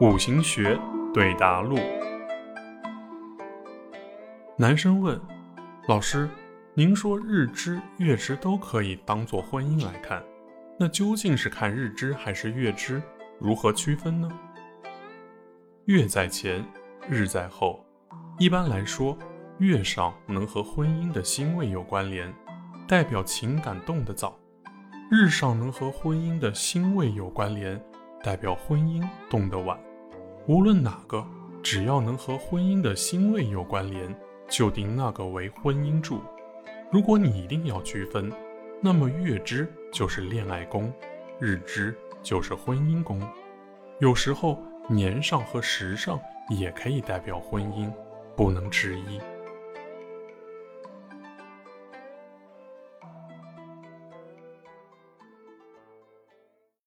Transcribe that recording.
五行学对答录。男生问老师：“您说日支、月支都可以当做婚姻来看，那究竟是看日支还是月支？如何区分呢？”月在前，日在后。一般来说，月上能和婚姻的星位有关联，代表情感动得早；日上能和婚姻的星位有关联。代表婚姻动得晚，无论哪个，只要能和婚姻的星位有关联，就定那个为婚姻柱。如果你一定要区分，那么月支就是恋爱宫，日支就是婚姻宫。有时候年上和时上也可以代表婚姻，不能之一。